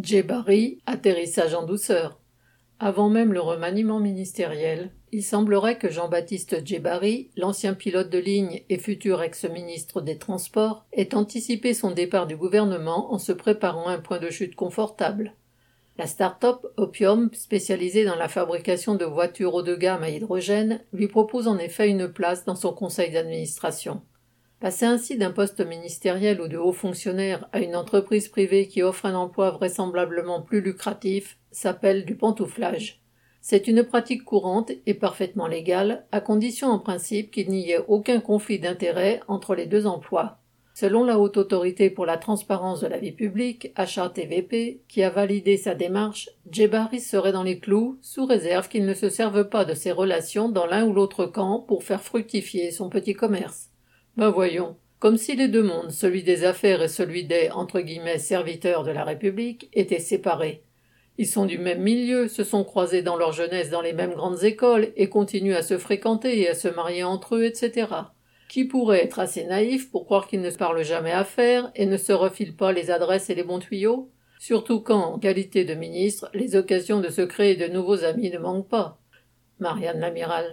Djebari, atterrissage en douceur. Avant même le remaniement ministériel, il semblerait que Jean-Baptiste Djebari, l'ancien pilote de ligne et futur ex-ministre des Transports, ait anticipé son départ du gouvernement en se préparant un point de chute confortable. La start-up Opium, spécialisée dans la fabrication de voitures haut de gamme à hydrogène, lui propose en effet une place dans son conseil d'administration. Passer ainsi d'un poste ministériel ou de haut fonctionnaire à une entreprise privée qui offre un emploi vraisemblablement plus lucratif s'appelle du pantouflage. C'est une pratique courante et parfaitement légale, à condition en principe qu'il n'y ait aucun conflit d'intérêts entre les deux emplois. Selon la Haute Autorité pour la transparence de la vie publique, HATVP, qui a validé sa démarche, Djebari serait dans les clous, sous réserve qu'il ne se serve pas de ses relations dans l'un ou l'autre camp pour faire fructifier son petit commerce. Ben voyons, comme si les deux mondes, celui des affaires et celui des entre guillemets serviteurs de la République, étaient séparés. Ils sont du même milieu, se sont croisés dans leur jeunesse dans les mêmes grandes écoles et continuent à se fréquenter et à se marier entre eux, etc qui pourrait être assez naïf pour croire qu'ils ne parlent jamais affaires et ne se refilent pas les adresses et les bons tuyaux? Surtout quand, en qualité de ministre, les occasions de se créer de nouveaux amis ne manquent pas. Marianne l'amiral.